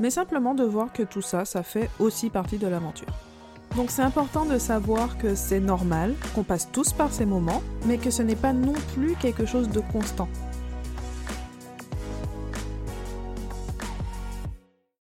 mais simplement de voir que tout ça, ça fait aussi partie de l'aventure. Donc c'est important de savoir que c'est normal, qu'on passe tous par ces moments, mais que ce n'est pas non plus quelque chose de constant.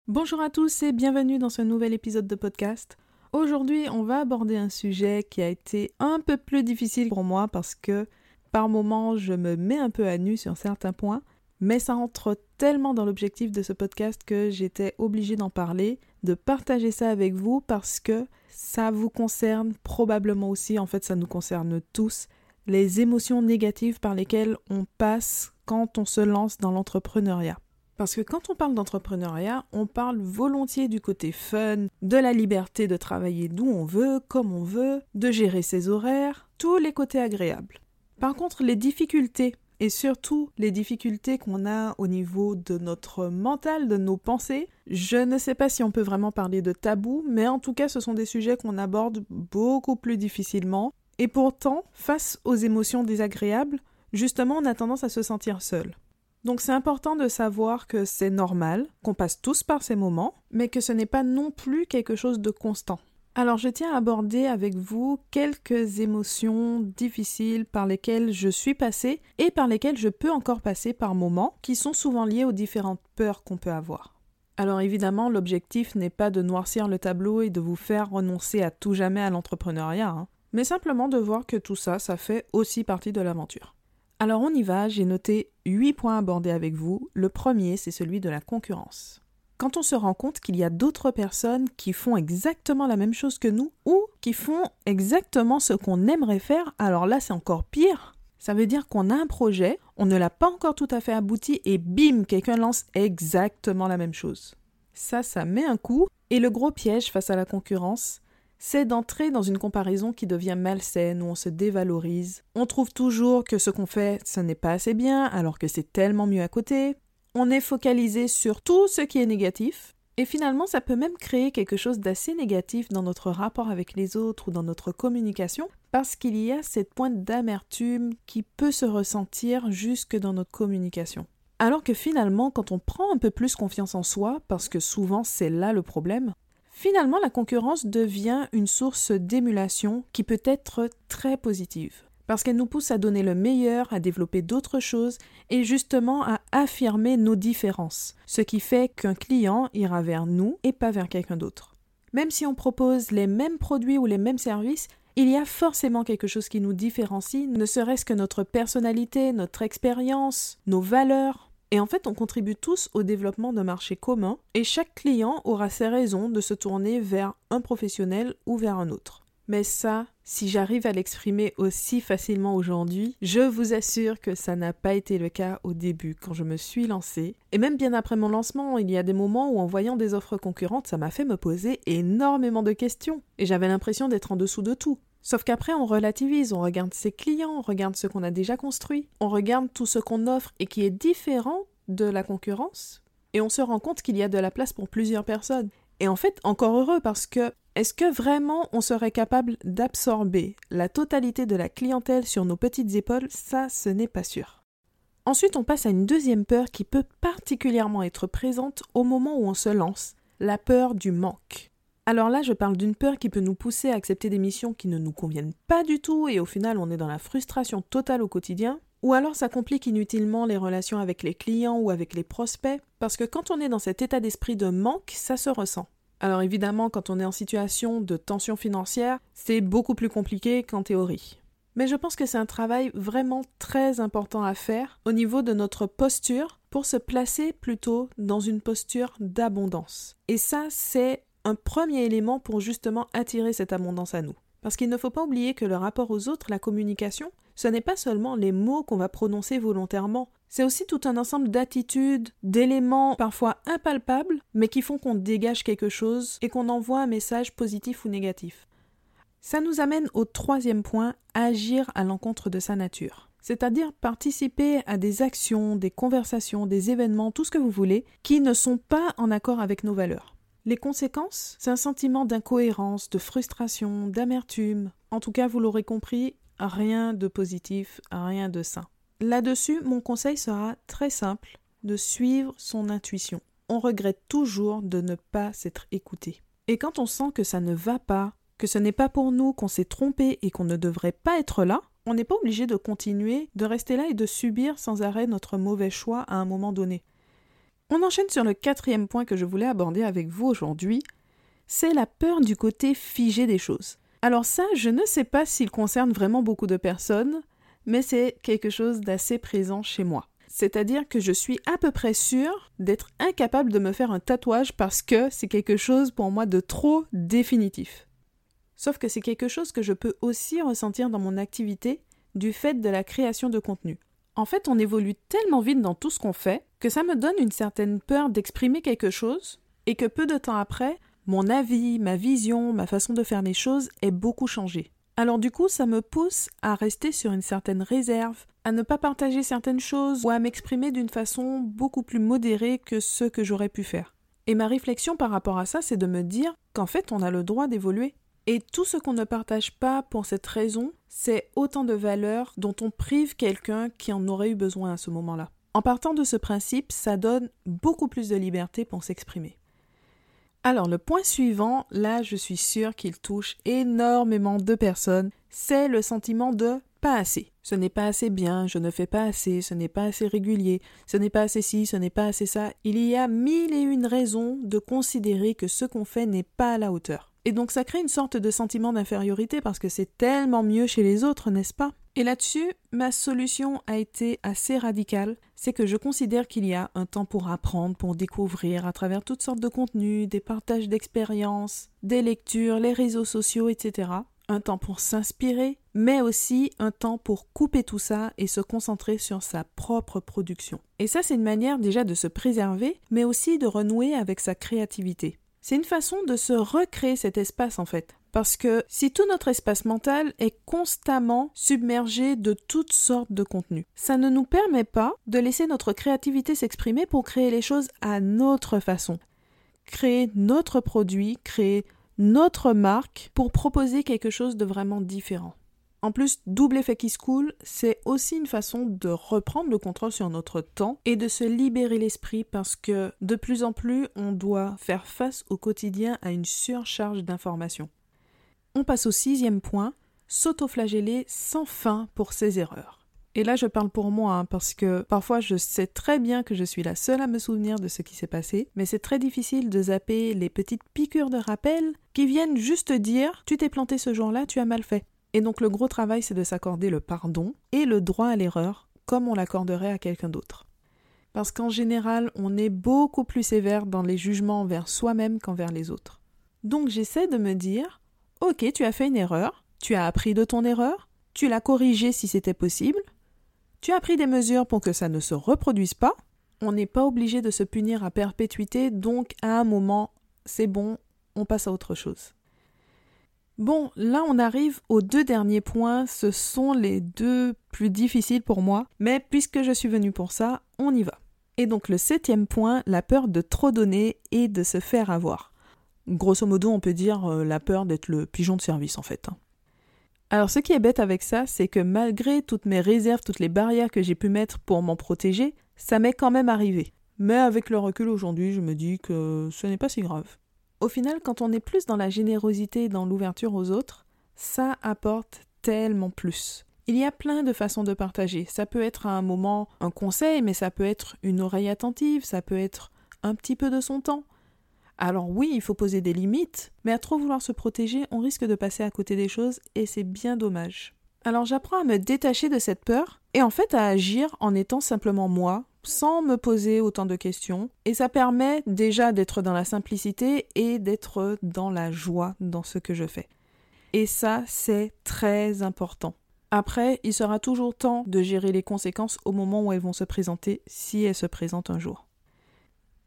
Bonjour à tous et bienvenue dans ce nouvel épisode de podcast. Aujourd'hui, on va aborder un sujet qui a été un peu plus difficile pour moi parce que par moments, je me mets un peu à nu sur certains points, mais ça rentre tellement dans l'objectif de ce podcast que j'étais obligée d'en parler, de partager ça avec vous parce que ça vous concerne probablement aussi, en fait ça nous concerne tous, les émotions négatives par lesquelles on passe quand on se lance dans l'entrepreneuriat. Parce que quand on parle d'entrepreneuriat, on parle volontiers du côté fun, de la liberté de travailler d'où on veut, comme on veut, de gérer ses horaires, tous les côtés agréables. Par contre, les difficultés, et surtout les difficultés qu'on a au niveau de notre mental, de nos pensées, je ne sais pas si on peut vraiment parler de tabou, mais en tout cas ce sont des sujets qu'on aborde beaucoup plus difficilement. Et pourtant, face aux émotions désagréables, justement on a tendance à se sentir seul. Donc c'est important de savoir que c'est normal, qu'on passe tous par ces moments, mais que ce n'est pas non plus quelque chose de constant. Alors je tiens à aborder avec vous quelques émotions difficiles par lesquelles je suis passée et par lesquelles je peux encore passer par moments, qui sont souvent liées aux différentes peurs qu'on peut avoir. Alors évidemment, l'objectif n'est pas de noircir le tableau et de vous faire renoncer à tout jamais à l'entrepreneuriat, hein, mais simplement de voir que tout ça, ça fait aussi partie de l'aventure. Alors on y va, j'ai noté 8 points abordés avec vous. Le premier, c'est celui de la concurrence. Quand on se rend compte qu'il y a d'autres personnes qui font exactement la même chose que nous ou qui font exactement ce qu'on aimerait faire, alors là c'est encore pire. Ça veut dire qu'on a un projet, on ne l'a pas encore tout à fait abouti et bim, quelqu'un lance exactement la même chose. Ça, ça met un coup. Et le gros piège face à la concurrence, c'est d'entrer dans une comparaison qui devient malsaine, où on se dévalorise. On trouve toujours que ce qu'on fait, ce n'est pas assez bien, alors que c'est tellement mieux à côté. On est focalisé sur tout ce qui est négatif. Et finalement, ça peut même créer quelque chose d'assez négatif dans notre rapport avec les autres ou dans notre communication, parce qu'il y a cette pointe d'amertume qui peut se ressentir jusque dans notre communication. Alors que finalement, quand on prend un peu plus confiance en soi, parce que souvent c'est là le problème, Finalement, la concurrence devient une source d'émulation qui peut être très positive, parce qu'elle nous pousse à donner le meilleur, à développer d'autres choses et justement à affirmer nos différences, ce qui fait qu'un client ira vers nous et pas vers quelqu'un d'autre. Même si on propose les mêmes produits ou les mêmes services, il y a forcément quelque chose qui nous différencie, ne serait-ce que notre personnalité, notre expérience, nos valeurs, et en fait, on contribue tous au développement d'un marché commun et chaque client aura ses raisons de se tourner vers un professionnel ou vers un autre. Mais ça, si j'arrive à l'exprimer aussi facilement aujourd'hui, je vous assure que ça n'a pas été le cas au début quand je me suis lancée. Et même bien après mon lancement, il y a des moments où en voyant des offres concurrentes, ça m'a fait me poser énormément de questions. Et j'avais l'impression d'être en dessous de tout. Sauf qu'après, on relativise, on regarde ses clients, on regarde ce qu'on a déjà construit, on regarde tout ce qu'on offre et qui est différent de la concurrence, et on se rend compte qu'il y a de la place pour plusieurs personnes. Et en fait, encore heureux parce que est-ce que vraiment on serait capable d'absorber la totalité de la clientèle sur nos petites épaules? Ça, ce n'est pas sûr. Ensuite, on passe à une deuxième peur qui peut particulièrement être présente au moment où on se lance, la peur du manque. Alors là, je parle d'une peur qui peut nous pousser à accepter des missions qui ne nous conviennent pas du tout et au final on est dans la frustration totale au quotidien. Ou alors ça complique inutilement les relations avec les clients ou avec les prospects, parce que quand on est dans cet état d'esprit de manque, ça se ressent. Alors évidemment, quand on est en situation de tension financière, c'est beaucoup plus compliqué qu'en théorie. Mais je pense que c'est un travail vraiment très important à faire au niveau de notre posture pour se placer plutôt dans une posture d'abondance. Et ça, c'est un premier élément pour justement attirer cette abondance à nous. Parce qu'il ne faut pas oublier que le rapport aux autres, la communication, ce n'est pas seulement les mots qu'on va prononcer volontairement, c'est aussi tout un ensemble d'attitudes, d'éléments parfois impalpables, mais qui font qu'on dégage quelque chose et qu'on envoie un message positif ou négatif. Ça nous amène au troisième point, agir à l'encontre de sa nature. C'est-à-dire participer à des actions, des conversations, des événements, tout ce que vous voulez, qui ne sont pas en accord avec nos valeurs. Les conséquences, c'est un sentiment d'incohérence, de frustration, d'amertume. En tout cas, vous l'aurez compris, rien de positif, rien de sain. Là-dessus, mon conseil sera très simple, de suivre son intuition. on regrette toujours de ne pas s'être écouté. Et quand on sent que ça ne va pas, que ce n'est pas pour nous, qu'on s'est trompé et qu'on ne devrait pas être là, on n'est pas obligé de continuer, de rester là et de subir sans arrêt notre mauvais choix à un moment donné. On enchaîne sur le quatrième point que je voulais aborder avec vous aujourd'hui, c'est la peur du côté figé des choses. Alors ça, je ne sais pas s'il concerne vraiment beaucoup de personnes, mais c'est quelque chose d'assez présent chez moi. C'est-à-dire que je suis à peu près sûre d'être incapable de me faire un tatouage parce que c'est quelque chose pour moi de trop définitif. Sauf que c'est quelque chose que je peux aussi ressentir dans mon activité du fait de la création de contenu. En fait, on évolue tellement vite dans tout ce qu'on fait que ça me donne une certaine peur d'exprimer quelque chose et que peu de temps après, mon avis, ma vision, ma façon de faire les choses est beaucoup changé. Alors du coup, ça me pousse à rester sur une certaine réserve, à ne pas partager certaines choses ou à m'exprimer d'une façon beaucoup plus modérée que ce que j'aurais pu faire. Et ma réflexion par rapport à ça, c'est de me dire qu'en fait, on a le droit d'évoluer. Et tout ce qu'on ne partage pas pour cette raison, c'est autant de valeurs dont on prive quelqu'un qui en aurait eu besoin à ce moment-là. En partant de ce principe, ça donne beaucoup plus de liberté pour s'exprimer. Alors le point suivant, là je suis sûre qu'il touche énormément de personnes, c'est le sentiment de pas assez. Ce n'est pas assez bien, je ne fais pas assez, ce n'est pas assez régulier, ce n'est pas assez ci, ce n'est pas assez ça. Il y a mille et une raisons de considérer que ce qu'on fait n'est pas à la hauteur. Et donc ça crée une sorte de sentiment d'infériorité parce que c'est tellement mieux chez les autres, n'est-ce pas? Et là-dessus, ma solution a été assez radicale, c'est que je considère qu'il y a un temps pour apprendre, pour découvrir à travers toutes sortes de contenus, des partages d'expériences, des lectures, les réseaux sociaux, etc. Un temps pour s'inspirer, mais aussi un temps pour couper tout ça et se concentrer sur sa propre production. Et ça, c'est une manière déjà de se préserver, mais aussi de renouer avec sa créativité. C'est une façon de se recréer cet espace en fait. Parce que si tout notre espace mental est constamment submergé de toutes sortes de contenus, ça ne nous permet pas de laisser notre créativité s'exprimer pour créer les choses à notre façon. Créer notre produit, créer notre marque pour proposer quelque chose de vraiment différent. En plus, double effet qui se coule, c'est aussi une façon de reprendre le contrôle sur notre temps et de se libérer l'esprit parce que de plus en plus, on doit faire face au quotidien à une surcharge d'informations. On passe au sixième point, s'autoflageller sans fin pour ses erreurs. Et là, je parle pour moi, hein, parce que parfois je sais très bien que je suis la seule à me souvenir de ce qui s'est passé, mais c'est très difficile de zapper les petites piqûres de rappel qui viennent juste dire Tu t'es planté ce jour-là, tu as mal fait. Et donc le gros travail, c'est de s'accorder le pardon et le droit à l'erreur, comme on l'accorderait à quelqu'un d'autre. Parce qu'en général, on est beaucoup plus sévère dans les jugements envers soi-même qu'envers les autres. Donc j'essaie de me dire, ok, tu as fait une erreur, tu as appris de ton erreur, tu l'as corrigée si c'était possible, tu as pris des mesures pour que ça ne se reproduise pas, on n'est pas obligé de se punir à perpétuité, donc à un moment, c'est bon, on passe à autre chose. Bon, là on arrive aux deux derniers points, ce sont les deux plus difficiles pour moi, mais puisque je suis venue pour ça, on y va. Et donc le septième point, la peur de trop donner et de se faire avoir. Grosso modo, on peut dire euh, la peur d'être le pigeon de service en fait. Hein. Alors ce qui est bête avec ça, c'est que malgré toutes mes réserves, toutes les barrières que j'ai pu mettre pour m'en protéger, ça m'est quand même arrivé. Mais avec le recul aujourd'hui, je me dis que ce n'est pas si grave. Au final, quand on est plus dans la générosité et dans l'ouverture aux autres, ça apporte tellement plus. Il y a plein de façons de partager. Ça peut être à un moment un conseil, mais ça peut être une oreille attentive, ça peut être un petit peu de son temps. Alors oui, il faut poser des limites, mais à trop vouloir se protéger, on risque de passer à côté des choses et c'est bien dommage. Alors j'apprends à me détacher de cette peur et en fait à agir en étant simplement moi, sans me poser autant de questions. Et ça permet déjà d'être dans la simplicité et d'être dans la joie dans ce que je fais. Et ça, c'est très important. Après, il sera toujours temps de gérer les conséquences au moment où elles vont se présenter, si elles se présentent un jour.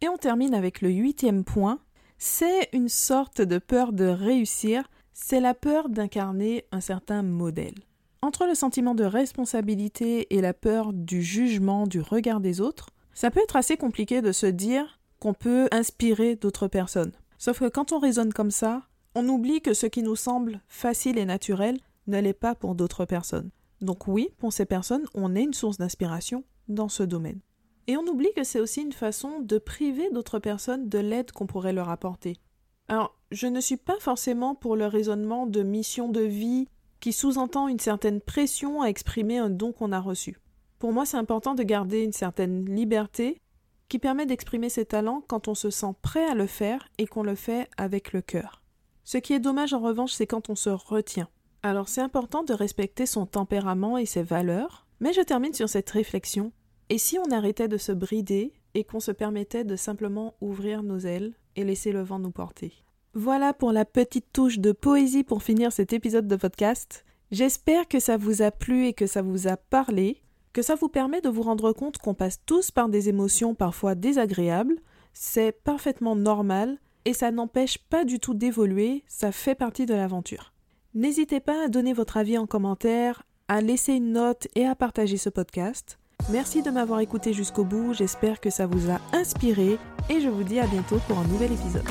Et on termine avec le huitième point. C'est une sorte de peur de réussir, c'est la peur d'incarner un certain modèle. Entre le sentiment de responsabilité et la peur du jugement, du regard des autres, ça peut être assez compliqué de se dire qu'on peut inspirer d'autres personnes. Sauf que quand on raisonne comme ça, on oublie que ce qui nous semble facile et naturel ne l'est pas pour d'autres personnes. Donc oui, pour ces personnes, on est une source d'inspiration dans ce domaine. Et on oublie que c'est aussi une façon de priver d'autres personnes de l'aide qu'on pourrait leur apporter. Alors, je ne suis pas forcément pour le raisonnement de mission de vie qui sous-entend une certaine pression à exprimer un don qu'on a reçu. Pour moi, c'est important de garder une certaine liberté qui permet d'exprimer ses talents quand on se sent prêt à le faire et qu'on le fait avec le cœur. Ce qui est dommage en revanche, c'est quand on se retient. Alors c'est important de respecter son tempérament et ses valeurs, mais je termine sur cette réflexion. Et si on arrêtait de se brider et qu'on se permettait de simplement ouvrir nos ailes et laisser le vent nous porter? Voilà pour la petite touche de poésie pour finir cet épisode de podcast. J'espère que ça vous a plu et que ça vous a parlé que ça vous permet de vous rendre compte qu'on passe tous par des émotions parfois désagréables, c'est parfaitement normal et ça n'empêche pas du tout d'évoluer, ça fait partie de l'aventure. N'hésitez pas à donner votre avis en commentaire, à laisser une note et à partager ce podcast. Merci de m'avoir écouté jusqu'au bout, j'espère que ça vous a inspiré et je vous dis à bientôt pour un nouvel épisode.